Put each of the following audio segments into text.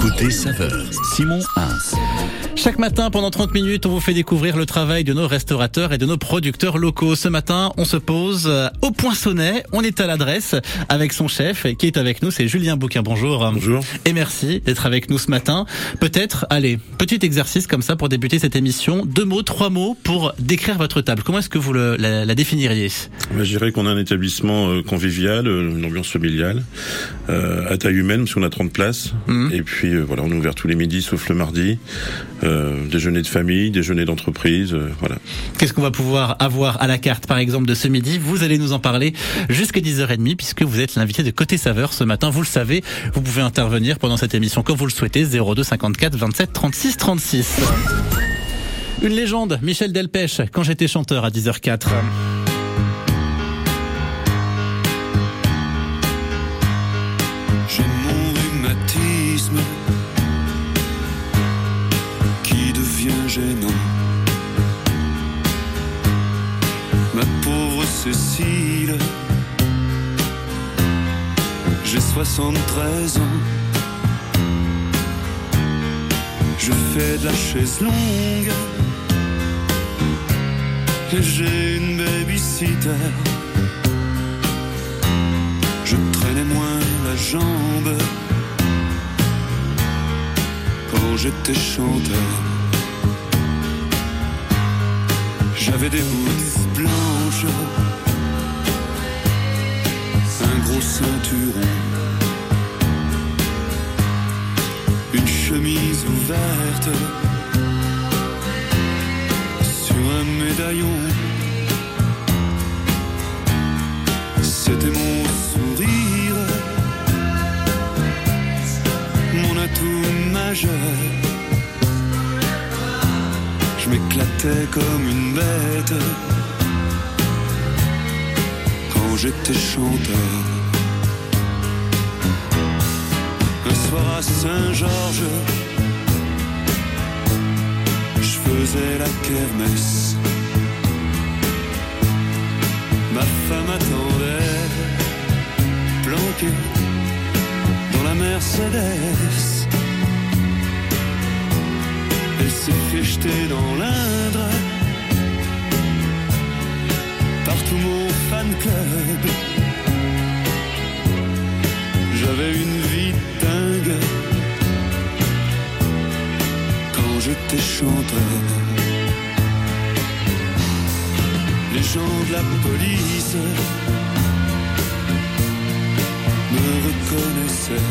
Côté saveur, Simon Hins. Chaque matin, pendant 30 minutes, on vous fait découvrir le travail de nos restaurateurs et de nos producteurs locaux. Ce matin, on se pose euh, au Poinçonnet. On est à l'adresse avec son chef qui est avec nous. C'est Julien Bouquin. Bonjour. Bonjour. Et merci d'être avec nous ce matin. Peut-être, allez, petit exercice comme ça pour débuter cette émission. Deux mots, trois mots pour décrire votre table. Comment est-ce que vous le, la, la, définiriez? Je dirais qu'on a un établissement euh, convivial, euh, une ambiance familiale, à taille humaine, parce qu'on a 30 places. Mmh. Et puis, voilà, on est ouvert tous les midis, sauf le mardi. Euh, déjeuner de famille, déjeuner d'entreprise, euh, voilà. Qu'est-ce qu'on va pouvoir avoir à la carte, par exemple, de ce midi? Vous allez nous en parler jusqu'à 10h30, puisque vous êtes l'invité de Côté Saveur ce matin. Vous le savez, vous pouvez intervenir pendant cette émission comme vous le souhaitez, 02 54 27 36 36. Une légende, Michel Delpech, quand j'étais chanteur à 10h04. Cécile, j'ai 73 ans. Je fais de la chaise longue et j'ai une babysitter. Je traînais moins la jambe quand j'étais chanteur. J'avais des boules blanches, gros ceinturon, une chemise ouverte sur un médaillon. C'était mon sourire, mon atout majeur. Je m'éclatais comme une bête quand j'étais chanteur. À Saint-Georges, je faisais la kermesse. Ma femme attendait, planquée dans la Mercedes. Elle s'est fait jeter dans l'Indre par tout mon fan club. Les gens de la police me reconnaissaient.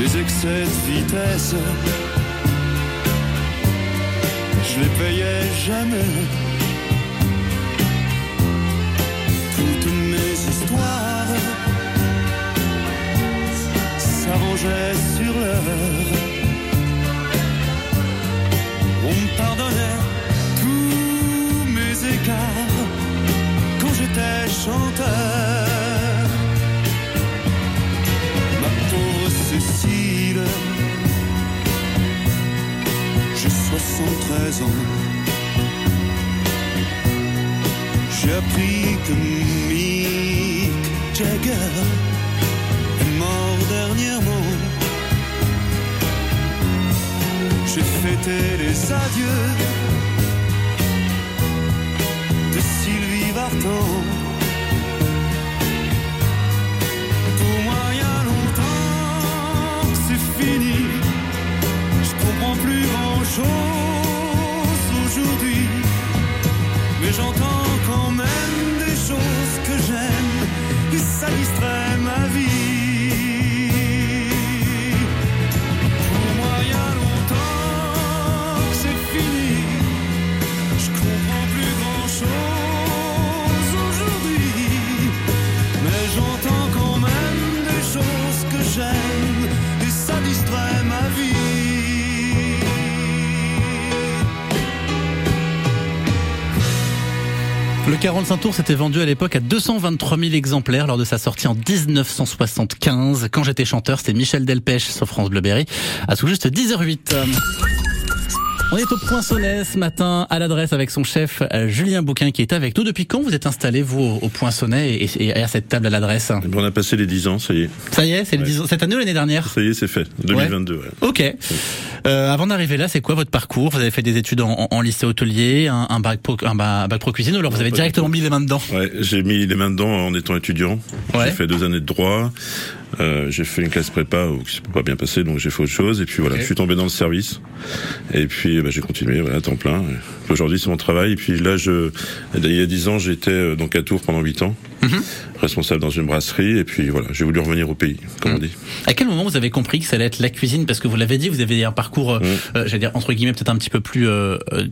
Les excès de vitesse, je les payais jamais. J'ai appris que Mick Jagger est mort dernièrement. J'ai fêté les adieux de Sylvie Vartan. 45 tours s'était vendu à l'époque à 223 000 exemplaires lors de sa sortie en 1975. Quand j'étais chanteur, c'était Michel Delpech sur France Bleu Berry à tout juste 10h08. On est au Poinçonnet ce matin à l'adresse avec son chef euh, Julien Bouquin qui est avec nous. Depuis quand vous êtes installé vous au, Poinçonnet et, et à cette table à l'adresse Eh ben, On a passé les 10 ans, ça y est. Ça y est, c'est le Ouais. 10 ans- cette année ou l'année dernière Ça y est, c'est fait. 2022, ouais. Ok. Euh, avant d'arriver là, c'est quoi votre parcours? Vous avez fait des études en, en- lycée hôtelier, un, un bac pro, un ba- bac pro cuisine, ou alors vous avez directement mis les mains dedans? Ouais, j'ai mis les mains dedans en étant étudiant. Ouais. J'ai fait deux années de droit. Euh, j'ai fait une classe prépa où s'est pas bien passé, donc j'ai fait autre chose. Et puis voilà, je suis tombé dans le service. Et puis bah, j'ai continué, voilà, à temps plein. Aujourd'hui, c'est mon travail. Et puis là, je, il y a dix ans, j'étais euh, donc à Tours pendant huit ans, Mhm. responsable dans une brasserie. Et puis voilà, j'ai voulu revenir au pays, comme Mhm. on dit. À quel moment vous avez compris que ça allait être la cuisine? Parce que vous l'avez dit, vous avez un parcours, euh, Mm. euh, j'allais dire entre guillemets peut-être un petit peu plus, euh, euh,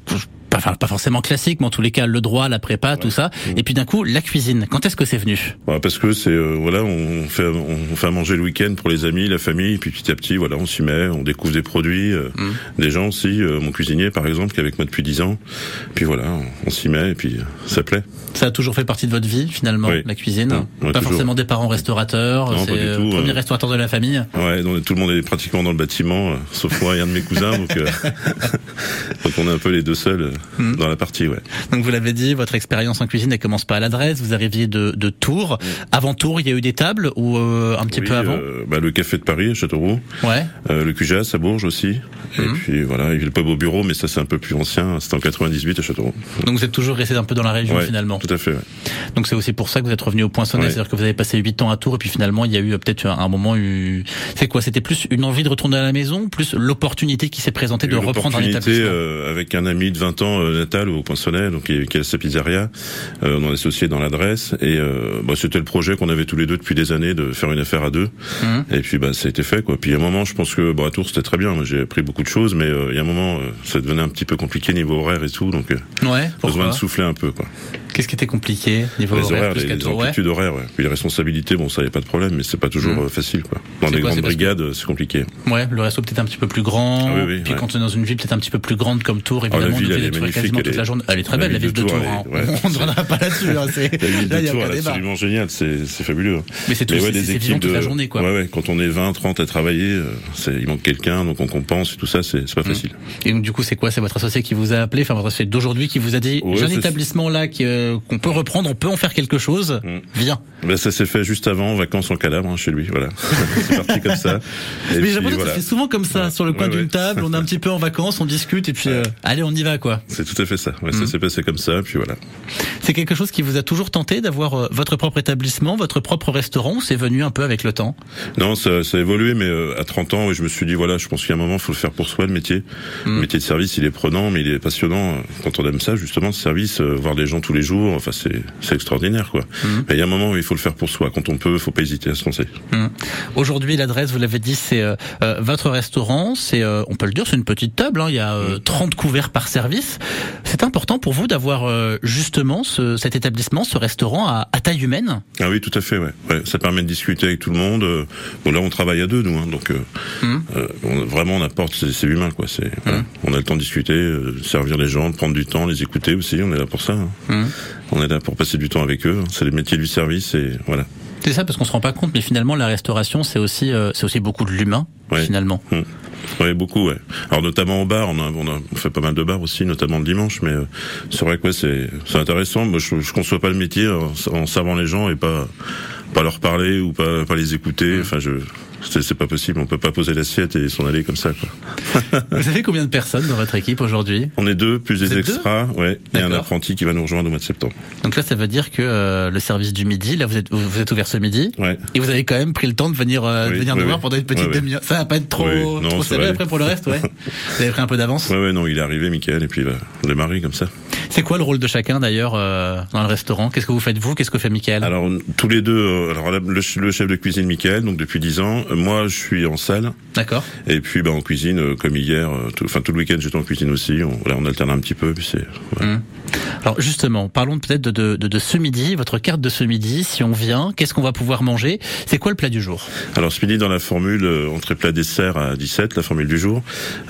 pas, enfin, pas forcément classique, mais en tous les cas le droit, la prépa, tout ça. Mm. Et puis d'un coup, la cuisine. Quand est-ce que c'est venu? Voilà, parce que c'est euh, voilà, on fait on fait à manger le week-end pour les amis, la famille, et puis petit à petit, voilà, on s'y met, on découvre des produits, euh, Mm. des gens aussi, euh, mon cuisinier par exemple, qui est avec moi depuis 10 ans. Puis voilà, on, on s'y met et puis euh, ça plaît. Ça a toujours fait partie de votre vie finalement, Oui. la cuisine? Mm. Ouais, pas toujours. forcément des parents restaurateurs. C'est du euh, premier euh. restaurateur de la famille? Ouais, donc, tout le monde est pratiquement dans le bâtiment, sauf moi et un de mes cousins, donc euh, donc on est un peu les deux seuls euh, Mm. dans la partie, ouais. Donc vous l'avez dit, votre expérience en cuisine, elle commence pas à l'adresse. Vous arriviez de, de Tours. Avant Tours, il y a eu des tables ou euh, un petit. Oui, peu avant. euh, bah, le café de Paris à Châteauroux, Ouais. euh, le QGAS à Bourges aussi, et Mhm. puis voilà, il y a le pub au bureau, mais ça c'est un peu plus ancien, c'était en 98 à Châteauroux. Donc vous êtes toujours resté un peu dans la région Ouais, finalement. Tout à fait. Ouais. Donc c'est aussi pour ça que vous êtes revenu au Poinçonnet, c'est-à-dire que vous avez passé 8 ans à Tours et puis finalement il y a eu euh, peut-être un moment eu c'est quoi? C'était plus une envie de retourner à la maison, plus l'opportunité qui s'est présentée de reprendre un établissement. avec un ami de 20 ans, euh, Natal, au Poinçonnet, donc qui, qui a sa pizzeria. Euh, on est associé dans l'adresse et euh, bah, c'était le projet qu'on avait tous les deux depuis des années de faire une affaire à deux. Mhm. Et puis bah ça a été fait quoi. Puis à un moment, je pense que Tours c'était très bien. J'ai appris beaucoup de choses, mais il y a un moment, ça devenait un petit peu compliqué niveau horaire et tout, donc Ouais. besoin de souffler un peu quoi. Qu'est-ce qui était compliqué niveau les horaire horaires, les, les amplitudes horaires, ouais. Puis les responsabilités, bon ça y a pas de problème, mais c'est pas toujours Mhm. euh, facile quoi. Dans les quoi, grandes que- brigades, euh, c'est compliqué. Ouais, le resto peut-être un petit peu plus grand. Ah oui, oui, puis ouais. quand on est dans une ville peut-être un petit peu plus grande comme Tours, la évidemment, ville, on elle est magnifique, quasiment elle toute la journée. Elle est très la belle, la ville de Tours, hein. On ne reviendra pas là-dessus. hein, La ville de Tours, elle est absolument géniale, c'est fabuleux. Mais c'est des équipes de la journée, quoi. Ouais, ouais, quand on est 20, 30 à travailler, euh, il manque quelqu'un, donc on compense et tout ça, c'est pas Mmh. facile. Et donc du coup, c'est quoi? C'est votre associé qui vous a appelé, enfin votre associé d'aujourd'hui qui vous a dit j'ai un établissement là qui, euh, qu'on peut reprendre, on peut en faire quelque chose. Mm. Viens. Ben, ça s'est fait juste avant, vacances en Calabre, hein, chez lui, voilà. c'est parti comme ça. Et Mais j'ai l'impression que ça fait souvent comme ça, Ouais. sur le coin Ouais, d'une ouais. table, on est un petit peu en vacances, on discute et puis euh, allez, on y va quoi. C'est tout à fait ça. Ouais, Mm. Ça s'est passé comme ça, puis voilà. C'est quelque chose qui vous a toujours tenté d'avoir euh, votre propre établissement, votre propre restaurant ou c'est venu un peu avec le temps? Non, ça, ça a évolué, mais à 30 ans, je me suis dit, voilà, je pense a un moment, il faut le faire pour soi, le métier. Mm. Le métier de service, il est prenant, mais il est passionnant. Quand on aime ça, justement, le service, voir des gens tous les jours, enfin, c'est extraordinaire, quoi. Mm. Mais il y a un moment où il faut le faire pour soi. Quand on peut, il faut pas hésiter à se lancer. Hum. Aujourd'hui, l'adresse, vous l'avez dit, c'est euh, euh, votre restaurant. C'est, euh, on peut le dire, c'est une petite table. hein, il y a euh, 30 couverts par service. C'est important pour vous d'avoir euh, justement ce, cet établissement, ce restaurant à, à taille humaine? Ah oui, tout à fait, ouais. ouais. Ça permet de discuter avec tout le monde. euh, Bon, là, on travaille à deux, nous, hein, donc euh, Mhm. euh, on, vraiment, on apporte, c'est humain, quoi. C'est, voilà. Mhm. On a le temps de discuter, servir les gens, de prendre du temps, les écouter aussi. On est là pour ça. hein. On est là pour passer du temps avec eux. C'est le métier du service et voilà. C'est ça, parce qu'on se rend pas compte, mais finalement, la restauration, c'est aussi, euh, c'est aussi beaucoup de l'humain, Ouais. finalement. Ouais, beaucoup, ouais. Alors notamment au bar, on a, on a on fait pas mal de bars aussi, notamment le dimanche, mais euh, c'est vrai que ouais, c'est c'est intéressant. Moi, je, je conçois pas le métier en, en servant les gens et pas pas leur parler ou pas pas les écouter. Enfin, je c'est pas possible. On peut pas poser l'assiette et s'en aller comme ça. Quoi. Vous avez combien de personnes dans votre équipe aujourd'hui? On est deux plus Vous des extras, ouais, et un apprenti qui va nous rejoindre au mois de septembre. Donc là, ça veut dire que euh, le service du midi, là, vous êtes, vous êtes ouvert ce midi. Ouais. Et vous avez quand même pris le temps de venir, euh, de venir oui, nous voir oui. pendant une petite demi-heure. Ça va pas être trop, non, trop ça serré va après pour le reste, ouais. vous avez pris un peu d'avance? Ouais, ouais, non, il est arrivé, Michael, et puis il va démarrer comme ça. C'est quoi le rôle de chacun d'ailleurs euh, dans le restaurant? Qu'est-ce que vous faites vous? Qu'est-ce que fait Michael? Alors tous les deux, alors le, le chef de cuisine Michael, donc depuis 10 ans, moi je suis en salle D'accord. et puis bah, en cuisine euh, comme hier, euh, tout, enfin tout le week-end j'étais en cuisine aussi. On, alterne un petit peu, puis c'est. voilà. Hum. Alors justement, parlons peut-être de, de, de, de ce midi, votre carte de ce midi. Si on vient, qu'est-ce qu'on va pouvoir manger? C'est quoi le plat du jour? Alors ce midi dans la formule euh, entrée plat dessert à 17, la formule du jour,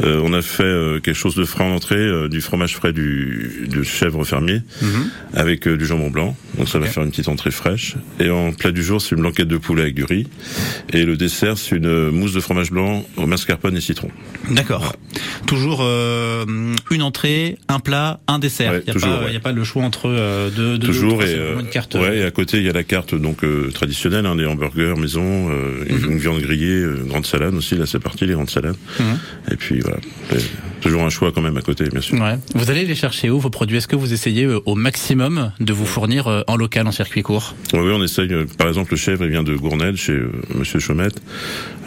euh, on a fait quelque chose de frais en entrée, euh, du fromage frais du, chèvre fermier avec euh, du jambon blanc. Donc ça va faire une petite entrée fraîche. Et en plat du jour, c'est une blanquette de poulet avec du riz. Et le dessert, c'est une mousse de fromage blanc au mascarpone et citron. D'accord. Toujours euh, une entrée, un plat, un dessert. Ouais, Il n'y a, toujours, pas- ouais. y a pas le choix entre euh, deux, deux, Toujours deux, et euh, une carte. ouais, et à côté il y a la carte donc euh, traditionnelle hein, des hamburgers maison, euh, Mhm. une viande grillée, une grande salade aussi là c'est parti les grandes salades. Mhm. Et puis voilà, toujours un choix quand même à côté bien sûr. Ouais. Vous allez les chercher où vos produits? Est-ce que vous essayez au maximum de vous fournir en local, en circuit court? Oui, on essaye. Par exemple, le chèvre il vient de Gournel chez Monsieur Chaumette.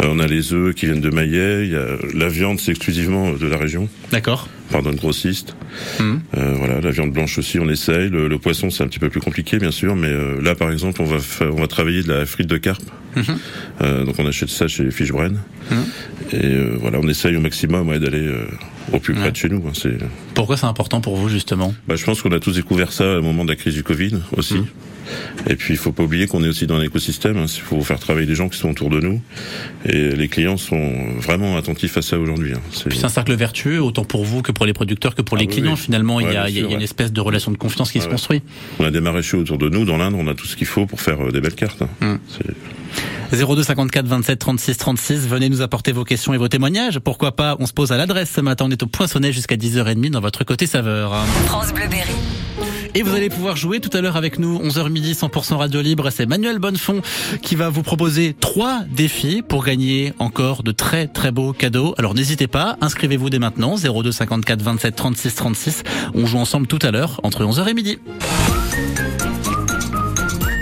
Euh, on a les œufs qui viennent de Maillet. Il y a la viande, c'est exclusivement de la région, D'accord. Par notre grossiste. Euh, voilà, la viande blanche aussi, on essaye. Le, le poisson, c'est un petit peu plus compliqué, bien sûr, mais euh, là, par exemple, on va faire- on va travailler de la frite de carpe. Mhm. Euh, donc, on achète ça chez Fishbren. Mhm. Et euh, voilà, on essaye au maximum ouais, d'aller euh, au plus près Ouais. de chez nous. hein. C'est, Pourquoi c'est important pour vous justement? Bah, je pense qu'on a tous découvert ça au moment de la crise du Covid aussi. Mhm. Et puis il faut pas oublier qu'on est aussi dans un écosystème. hein. Il faut faire travailler les gens qui sont autour de nous. Et les clients sont vraiment attentifs à ça aujourd'hui. hein. C'est- Puis c'est un cercle vertueux, autant pour vous que pour les producteurs que pour Ah les oui, clients. oui. Finalement, il y a, bien il y a sûr, une espèce de relation de confiance qui se ouais. construit. On a des maraîchers autour de nous. Dans l'Inde, on a tout ce qu'il faut pour faire euh, des belles cartes. C'est- 02 54 27 36 36. Venez nous apporter vos questions et vos témoignages. Pourquoi pas On se pose à l'adresse ce matin. On est au Poinçonnet jusqu'à 10h30 dans votre côté saveur. France Bleu Berry. Et vous allez pouvoir jouer tout à l'heure avec nous, 11h midi, 100% radio libre. C'est Manuel Bonnefond qui va vous proposer trois défis pour gagner encore de très très beaux cadeaux. Alors n'hésitez pas, inscrivez-vous dès maintenant, 02 54 27 36 36. On joue ensemble tout à l'heure entre 11h et midi.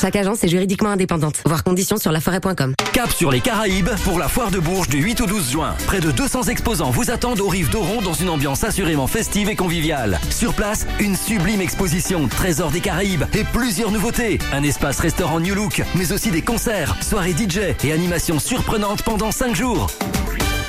Chaque agence est juridiquement indépendante. Voir conditions sur laforêt.com. Cap sur les Caraïbes pour la foire de Bourges du 8 au 12 juin. Près de 200 exposants vous attendent aux rives d'Oron dans une ambiance assurément festive et conviviale. Sur place, une sublime exposition Trésors des Caraïbes et plusieurs nouveautés. Un espace restaurant New Look, mais aussi des concerts, soirées DJ et animations surprenantes pendant 5 jours.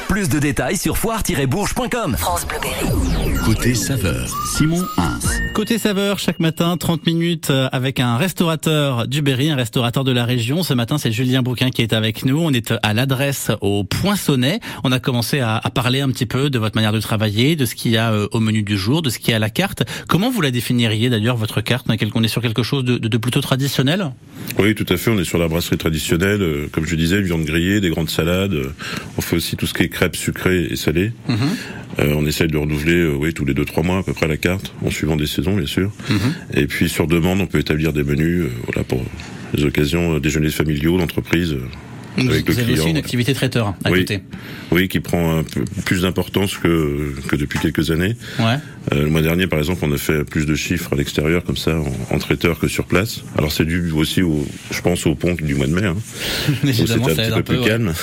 Plus de détails sur foire-bourges.com. France Bleu Berry. Côté saveur, Simon Hins. Côté saveur, chaque matin, 30 minutes euh, avec un restaurateur du Berry, un restaurateur de la région. Ce matin, c'est Julien Bouquin qui est avec nous. On est à l'adresse au Poinçonnet. On a commencé à, parler un petit peu de votre manière de travailler, de ce qu'il y a euh, au menu du jour, de ce qu'il y a à la carte. Comment vous la définiriez d'ailleurs, votre carte quel- on est sur quelque chose de plutôt traditionnel? Oui, tout à fait. On est sur la brasserie traditionnelle. euh, comme je disais, viande grillée, des grandes salades. euh, On fait aussi tout ce qui est crêpes sucrées et salées. Euh, on essaye de renouveler, euh, oui, tous les deux trois mois à peu près la carte, en suivant des saisons, bien sûr. Et puis sur demande, on peut établir des menus, euh, voilà, pour les occasions, euh, déjeuners familiaux, d'entreprise. Vous le avez client. aussi une activité traiteur à Oui. côté. Oui, qui prend plus d'importance que, que depuis quelques années. Ouais. Euh, le mois dernier, par exemple, on a fait plus de chiffres à l'extérieur, comme ça, en, en traiteur que sur place. Alors c'est dû aussi, au, je pense, au pont du mois de mai. Hein, où c'était un petit peu un peu. plus ouais. calme.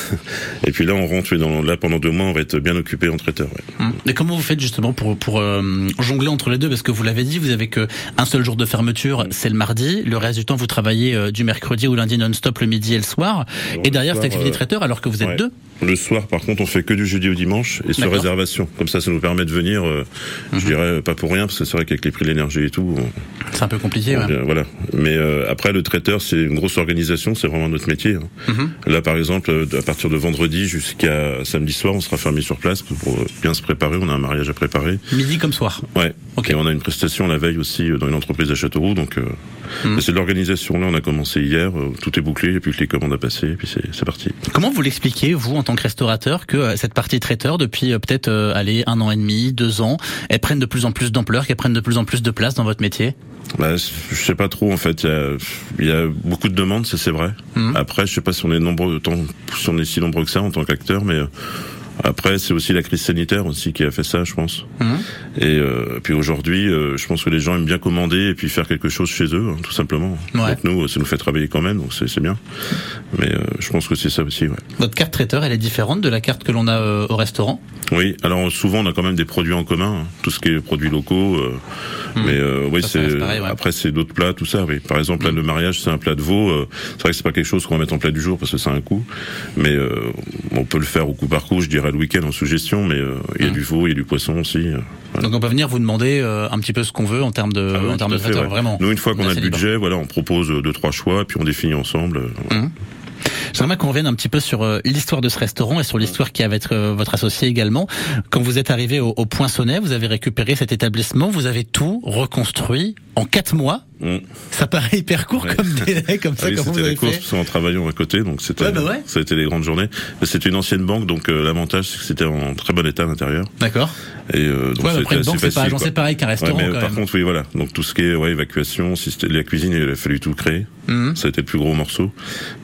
Et puis là, on rentre dans, là pendant deux mois, on va être bien occupé en traiteur. ouais. Hum. Et comment vous faites justement pour pour euh, jongler entre les deux? Parce que vous l'avez dit, vous avez que un seul jour de fermeture, c'est le mardi. Le reste du temps, vous travaillez euh, du mercredi au lundi non-stop, le midi et le soir. Et derrière soir, cette activité euh, traiteur, alors que vous êtes ouais. deux. Le soir, par contre, on fait que du jeudi au dimanche et sur réservation. Comme ça, ça nous permet de venir, euh, je dirais, pas pour rien, parce que c'est vrai qu'avec les prix de l'énergie et tout, C'est un peu compliqué. on ouais. voilà. Mais euh, après, le traiteur, c'est une grosse organisation, c'est vraiment notre métier. hein. Mhm. Là, par exemple, euh, à partir de vendredi jusqu'à samedi soir, on sera fermé sur place pour, bien se préparer. On a un mariage à préparer. Midi comme soir. Ouais. Ok. Et on a une prestation la veille aussi euh, dans une entreprise à Châteauroux. Donc, euh, Mais c'est de l'organisation. Là, on a commencé hier. euh, tout est bouclé. Et puis les commandes à passer. Et puis c'est parti. Comment vous l'expliquez, vous, en tant que restaurateur, que euh, cette partie traiteur, depuis euh, peut-être euh, allez, un an et demi, deux ans, elles prennent de plus en plus d'ampleur, qu'elles prennent de plus en plus de place dans votre métier? Bah, je sais pas trop en fait. Il y a, il y a beaucoup de demandes, ça c'est vrai. Mhm. Après, je sais pas si on est nombreux, autant, si on est si nombreux que ça en tant qu'acteur, mais après c'est aussi la crise sanitaire aussi qui a fait ça, je pense. Mhm. Et euh, puis aujourd'hui, euh, je pense que les gens aiment bien commander et puis faire quelque chose chez eux, hein, tout simplement. Ouais. Donc nous, ça nous fait travailler quand même, donc c'est bien. Mais euh, je pense que c'est ça aussi. Ouais. Votre carte traiteur, elle est différente de la carte que l'on a euh, au restaurant? Oui. Alors souvent, on a quand même des produits en commun, hein, tout ce qui est produits locaux. euh, Mais euh, oui, Ça, ça c'est ouais. après c'est d'autres plats, tout ça. Oui. Par exemple, là, le mariage, c'est un plat de veau. euh, c'est vrai que c'est pas quelque chose qu'on va mettre en plat du jour parce que c'est un coût, mais euh, on peut le faire au coup par coup. Je dirais le week-end en suggestion, mais euh, il y a du veau, il y a du poisson aussi. euh, voilà. Donc on peut venir vous demander euh, un petit peu ce qu'on veut en termes de, Ah en termes de traiteur, ouais. vraiment. Nous, une fois qu'on a le libre. budget, voilà, on propose deux trois choix, puis on définit ensemble. voilà. J'aimerais qu'on revienne un petit peu sur euh, l'histoire de ce restaurant et sur l'histoire qui est avec euh, votre associé également. Quand vous êtes arrivé au, au Poinçonnet, vous avez récupéré cet établissement, vous avez tout reconstruit en quatre mois. Mm. Ça paraît hyper court Ouais. comme délai, comme Ah ça, oui, c'était la course parce qu'en travaillant à côté, donc c'était Ouais, bah ouais. ça a été les grandes journées. C'était une ancienne banque, donc euh, l'avantage c'est que c'était en très bon état à l'intérieur. D'accord. Et euh, donc après une banque, c'est pas agencé pareil qu'un restaurant mais quand par même. contre, oui, voilà. Donc tout ce qui est ouais, évacuation, système, la cuisine, il a fallu tout créer. Mhm. Ça a été le plus gros morceau.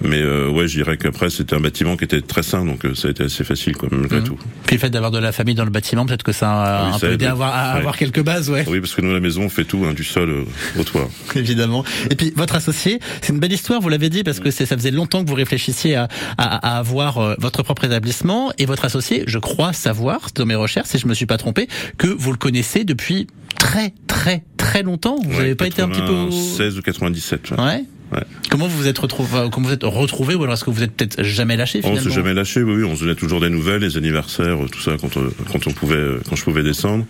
Mais euh, ouais, je dirais qu'après c'était un bâtiment qui était très sain, donc euh, ça a été assez facile, quoi, malgré Mhm. tout. Puis le fait d'avoir de la famille dans le bâtiment, peut-être que ça a Ah oui, un ça peu aidé à avoir, à Ouais. avoir quelques bases, ouais. Oui, parce que nous la maison on fait tout, hein, du sol euh, au toit. Évidemment. Et puis votre associé, c'est une belle histoire, vous l'avez dit, parce que ça faisait longtemps que vous réfléchissiez à, à, à avoir euh, votre propre établissement. Et votre associé, je crois savoir, dans mes recherches, si je me suis pas trompé, que vous le connaissez depuis très très très longtemps. Vous Ouais, n'avez pas été un petit peu... au- 16 ou 97. ouais. Ouais. Ouais. Comment vous vous êtes retrouvé, comment vous êtes retrouvé, ou alors est-ce que vous êtes peut-être jamais lâché On finalement s'est jamais lâché, oui, oui, on se donnait toujours des nouvelles, les anniversaires, euh, tout ça, quand, euh, quand on pouvait, euh, quand je pouvais descendre.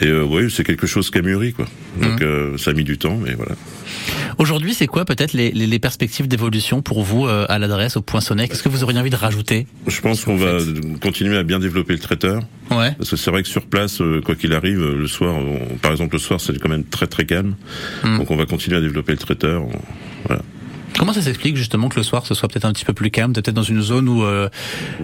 Et euh, oui, c'est quelque chose qui a mûri, quoi. Donc euh, ça a mis du temps, mais voilà. Aujourd'hui, c'est quoi peut-être les, les, les perspectives d'évolution pour vous euh, à l'adresse au Poinçonnet Qu'est-ce que vous auriez envie de rajouter? Je pense qu'on va continuer à bien développer le traiteur, Ouais. parce que c'est vrai que sur place, quoi qu'il arrive, le soir, on- par exemple le soir, c'est quand même très très calme. Mm. Donc on va continuer à développer le traiteur. on- Voilà. Comment ça s'explique justement que le soir ce soit peut-être un petit peu plus calme, peut-être dans une zone où euh,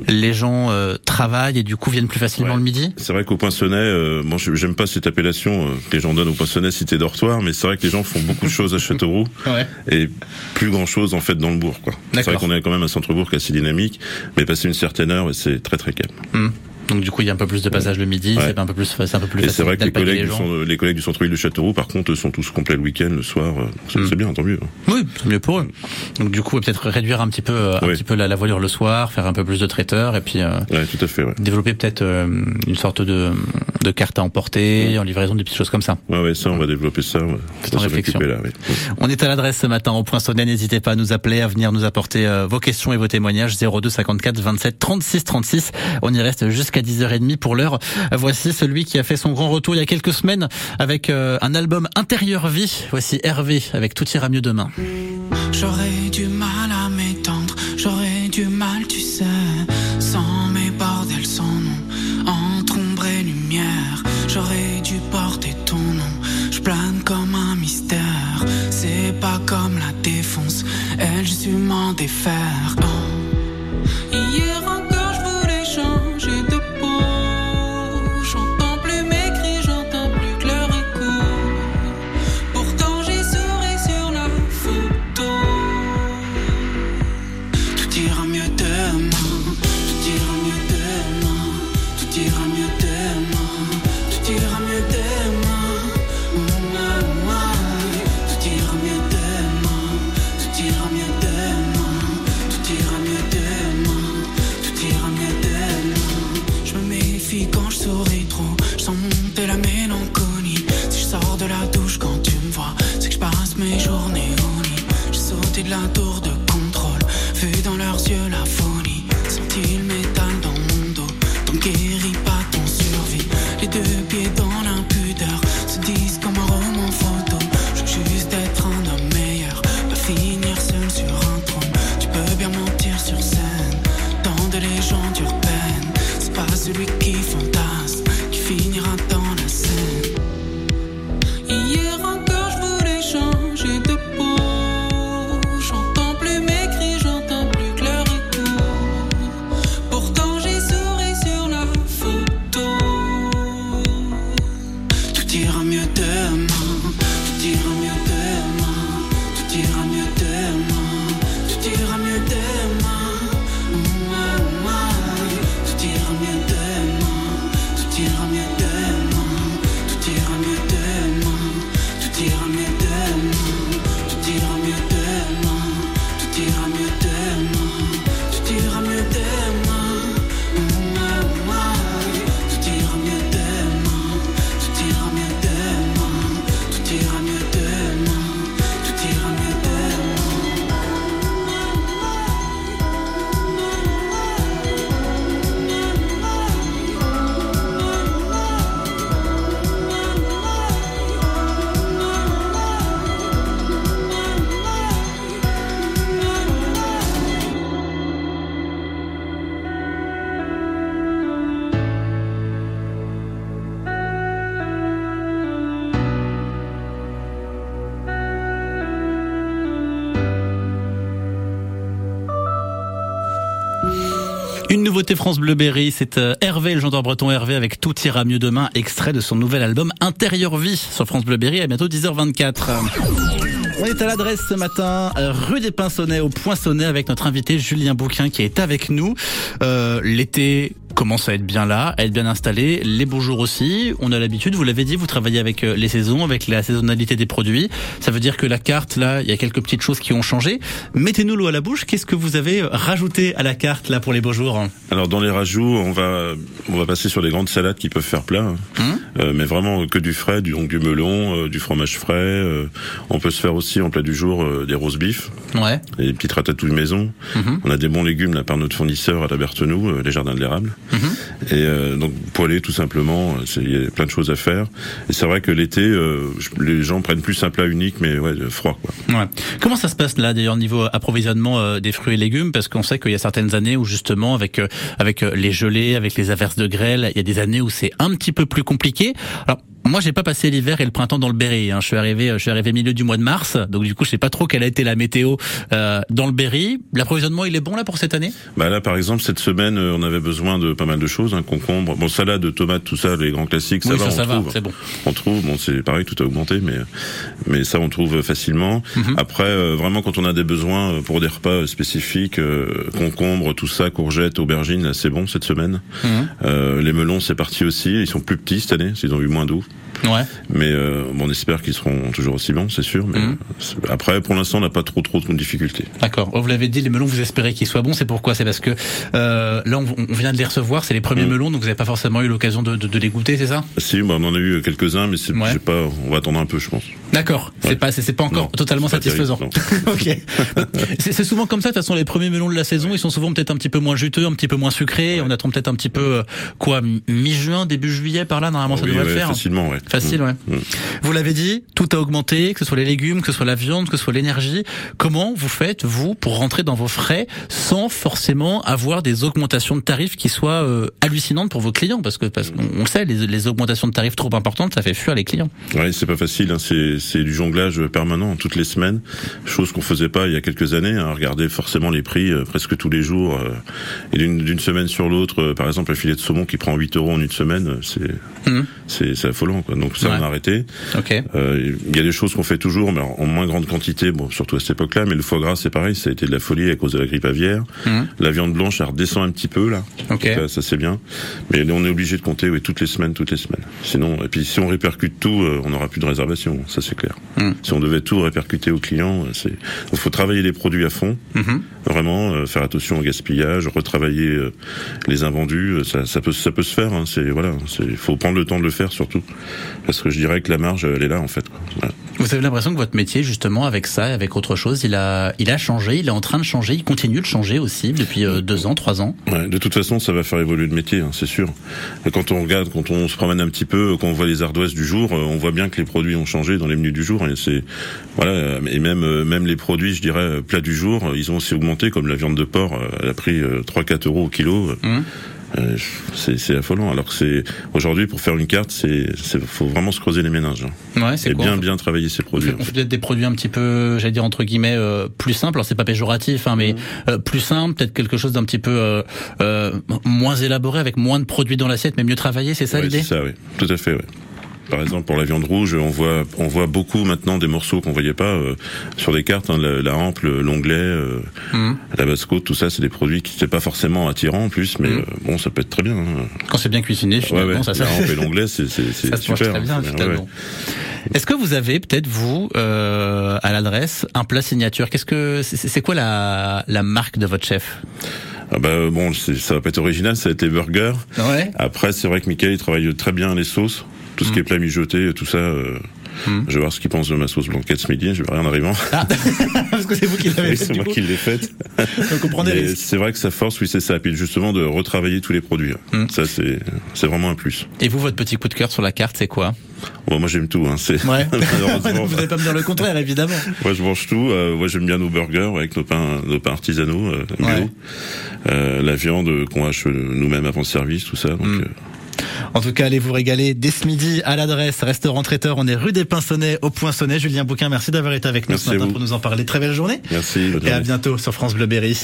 les gens euh, travaillent et du coup viennent plus facilement Ouais. le midi? C'est vrai qu'au Poinçonnet, euh, bon, j'aime pas cette appellation euh, que les gens donnent au Poinçonnet cité dortoir, mais c'est vrai que les gens font beaucoup de choses à Châteauroux. Ouais. et plus grand chose en fait dans le bourg. C'est vrai qu'on est quand même un centre-bourg assez dynamique, mais passer une certaine heure, c'est très très calme. Hmm. Donc du coup il y a un peu plus de passage le midi, Ouais. c'est un peu plus, c'est un peu plus Et c'est vrai que les collègues, les du gens. cent- les collègues du centre-ville de Châteauroux, par contre, sont tous complets le week-end, le soir. euh, C'est Mm. c'est bien, tant mieux. Oui, c'est mieux pour eux. Donc du coup peut-être réduire un petit peu, euh, un Oui. petit peu la, la voilure le soir, faire un peu plus de traiteurs et puis euh, Ouais, tout à fait. Ouais, développer peut-être euh, une sorte de, de carte à emporter, en livraison, des petites choses comme ça. ouais, ouais ça, on va développer ça. On en réflexion. là. On est à l'adresse ce matin au Poinçonnet. N'hésitez pas à nous appeler, à venir nous apporter euh, vos questions et vos témoignages. 02 54 27 36 36. On y reste jusqu'à 10h30 pour l'heure. Voici celui qui a fait son grand retour il y a quelques semaines avec euh, un album Intérieur Vie. Voici Hervé avec Tout ira mieux demain. J'aurais du mal à m'étendre, j'aurais du mal, tu sais, sans mes bordels, sans nom, entre ombre et lumière. J'aurais dû porter ton nom, je plane comme un mystère. C'est pas comme la défonce, elle, j'ai su m'en défaire. Nouveauté France Bleu Berry, c'est euh, Hervé, le chanteur breton Hervé avec Tout ira mieux demain, extrait de son nouvel album Intérieur Vie sur France Bleu Berry à bientôt 10h24. On est à l'adresse ce matin, euh, rue des Pinsonnets au Poinçonnet avec notre invité Julien Bouquin qui est avec nous. Euh, L'été commence à être bien là, à être bien installé, les beaux jours aussi. On a l'habitude, vous l'avez dit, vous travaillez avec euh, les saisons, avec la saisonnalité des produits. Ça veut dire que la carte, là, il y a quelques petites choses qui ont changé. Mettez-nous l'eau à la bouche. Qu'est-ce que vous avez rajouté à la carte là pour les beaux jours? Alors dans les rajouts, on va on va passer sur des grandes salades qui peuvent faire plat, hein. Hum? Euh, mais vraiment que du frais, du, donc du melon, euh, du fromage frais. euh, on peut se faire aussi en plat du jour euh, des roses beef, Ouais. des petites ratatouilles maison. Mhm. On a des bons légumes là par notre fournisseur à la Berthenou, euh, les jardins de l'érable. Mhm. Et euh, donc poêler tout simplement, il y a plein de choses à faire. Et c'est vrai que l'été, euh, les gens prennent plus un plat unique, mais ouais, froid quoi. Ouais. Comment ça se passe là d'ailleurs niveau approvisionnement euh, des fruits et légumes? Parce qu'on sait qu'il y a certaines années où justement avec euh, avec euh, les gelées, avec les averses de grêle, il y a des années où c'est un petit peu plus compliqué. Alors moi, j'ai pas passé l'hiver et le printemps dans le Berry. Hein. Je suis arrivé, je suis arrivé milieu du mois de mars, donc du coup, je sais pas trop quelle a été la météo euh, dans le Berry. L'approvisionnement, il est bon là pour cette année? Bah là, par exemple, cette semaine, euh, on avait besoin de pas mal de choses, hein, concombre, bon salade, tomates, tout ça, les grands classiques, ça Oui, va, ça, on ça va, trouve. c'est bon. On trouve, bon, c'est pareil, tout a augmenté, mais mais ça, on trouve facilement. Mhm. Après, euh, vraiment, quand on a des besoins euh, pour des repas euh, spécifiques, euh, concombre, tout ça, courgettes, aubergines, c'est bon cette semaine. Mhm. Euh, les melons, c'est parti aussi. Ils sont plus petits cette année, qu'ils ont eu moins d'eau. Ouais. Mais euh, bon, on espère qu'ils seront toujours aussi bons, c'est sûr. Mais Mhm. euh, après, pour l'instant, on n'a pas trop trop de difficultés. D'accord. Oh, Vous l'avez dit, les melons, vous espérez qu'ils soient bons. C'est pourquoi? C'est parce que euh, là, on, on vient de les recevoir. C'est les premiers Mhm. melons, donc vous n'avez pas forcément eu l'occasion de, de, de les goûter, c'est ça? Si, bah, on en a eu quelques-uns, mais Ouais. pas. On va attendre un peu, je pense. D'accord. C'est Ouais. pas, c'est c'est pas encore Non, totalement c'est pas satisfaisant. ok. C'est c'est souvent comme ça. De toute façon, les premiers melons de la saison, ils sont souvent peut-être un petit peu moins juteux, un petit peu moins sucrés. On attend peut-être un petit peu euh, quoi, mi-juin, début juillet, par là. Normalement, ça Oui, devrait ouais, le faire. Facilement, ouais. Facile, ouais. Mm. Vous l'avez dit, tout a augmenté, que ce soit les légumes, que ce soit la viande, que ce soit l'énergie. Comment vous faites, vous, pour rentrer dans vos frais sans forcément avoir des augmentations de tarifs qui soient euh, hallucinantes pour vos clients? Parce que, parce qu'on sait, les, les augmentations de tarifs trop importantes, ça fait fuir les clients. Ouais, c'est pas facile. Hein. C'est, c'est du jonglage permanent toutes les semaines, chose qu'on faisait pas il y a quelques années. Hein. Regarder forcément les prix euh, presque tous les jours euh, et d'une, semaine sur l'autre. euh, par exemple, un filet de saumon qui prend 8 euros en une semaine, euh, c'est, Mhm. c'est, c'est affolant. Quoi. Donc ça, Ouais. on a arrêté. Euh, Il y a des choses qu'on fait toujours, mais en moins grande quantité. Bon, surtout à cette époque-là. Mais le foie gras, c'est pareil. Ça a été de la folie à cause de la grippe aviaire. Mhm. La viande blanche, elle redescend un petit peu là. Ok. Ça, ça, c'est bien. Mais on est obligé de compter oui, toutes les semaines, toutes les semaines. Sinon, et puis si on répercute tout, euh, on n'aura plus de réservation. Ça c'est clair. Mm. Si on devait tout répercuter aux clients, c'est. Il faut travailler les produits à fond. Mhm. Vraiment, euh, faire attention au gaspillage, retravailler euh, les invendus. euh, Ça, ça peut, ça peut se faire. Hein, c'est voilà. Il faut prendre le temps de le faire surtout, parce que je dirais que la marge, elle est là en fait. quoi. Voilà. Vous avez l'impression que votre métier, justement, avec ça, avec autre chose, il a, il a changé, il est en train de changer, il continue de changer aussi depuis euh, deux ans, trois ans? Ouais, de toute façon, ça va faire évoluer le métier, hein, c'est sûr. Et quand on regarde, quand on se promène un petit peu, quand on voit les ardoises du jour, on voit bien que les produits ont changé dans les menus du jour. Et c'est voilà, et même euh, même les produits, je dirais euh, plats du jour, euh, ils ont aussi augmenté, comme la viande de porc, elle a pris 3-4 euros au kilo. euh, c'est c'est affolant. Alors que c'est aujourd'hui pour faire une carte, c'est c'est faut vraiment se creuser les méninges hein, Ouais, c'est et quoi bien fait- bien travailler ses on produits. fait, en on fait. peut-être des produits un petit peu, j'allais dire entre guillemets, euh, plus simples. Alors c'est pas péjoratif, hein, mais euh, plus simple, peut-être quelque chose d'un petit peu moins élaboré, avec moins de produits dans l'assiette, mais mieux travaillé. C'est ça Ouais, l'idée C'est ça, oui. Tout à fait, oui. Par exemple, pour la viande rouge, on voit, on voit beaucoup maintenant des morceaux qu'on voyait pas euh, sur des cartes. hein, la, la hampe, le- l'onglet, euh, Mhm. la basse-côte, tout ça, c'est des produits qui n'étaient pas forcément attirants en plus, mais Mhm. euh, bon, ça peut être très bien. hein. Quand c'est bien cuisiné, Ouais, finalement, ouais. ça, ça, La hampe et l'onglet, c'est c'est- c'est ça se super. très bien hein. Ouais, finalement. ouais. Est-ce que vous avez peut-être vous euh, à l'adresse un plat signature? Qu'est-ce que c'est c'est quoi la, la marque de votre chef? Ah bah bon, c'est- ça va pas être original, ça va être les burgers. Ouais. Après, c'est vrai que Michael il travaille très bien les sauces, tout ce qui est plat mijoté, tout ça. euh, Mm. Je vais voir ce qu'il pense de ma sauce blanquette ce midi. Je vais rien en arrivant. Ah, parce que c'est vous qui l'avez Oui, fait. c'est moi coup. qui l'ai faite. Donc on prend des. C'est vrai que sa force, oui, c'est ça. Puis justement de retravailler tous les produits. Mm. Ça, c'est c'est vraiment un plus. Et vous, votre petit coup de cœur sur la carte, c'est quoi? Bon, moi, j'aime tout. Hein. C'est Ouais. malheureusement. vous n'allez pas me dire le contraire, évidemment. Moi, je mange tout. Euh, moi, j'aime bien nos burgers avec nos pains, nos pains artisanaux, euh, bio. Ouais. Euh, la viande qu'on hache nous-mêmes avant le service, tout ça. Donc, Mm. En tout cas, allez vous régaler dès ce midi à l'adresse restaurant traiteur. On est rue des Pinsonnets au Poinçonnet. Julien Bouquin, merci d'avoir été avec nous Merci ce matin pour nous en parler. Très belle journée. merci. Et à bientôt sur France Bleu Berry.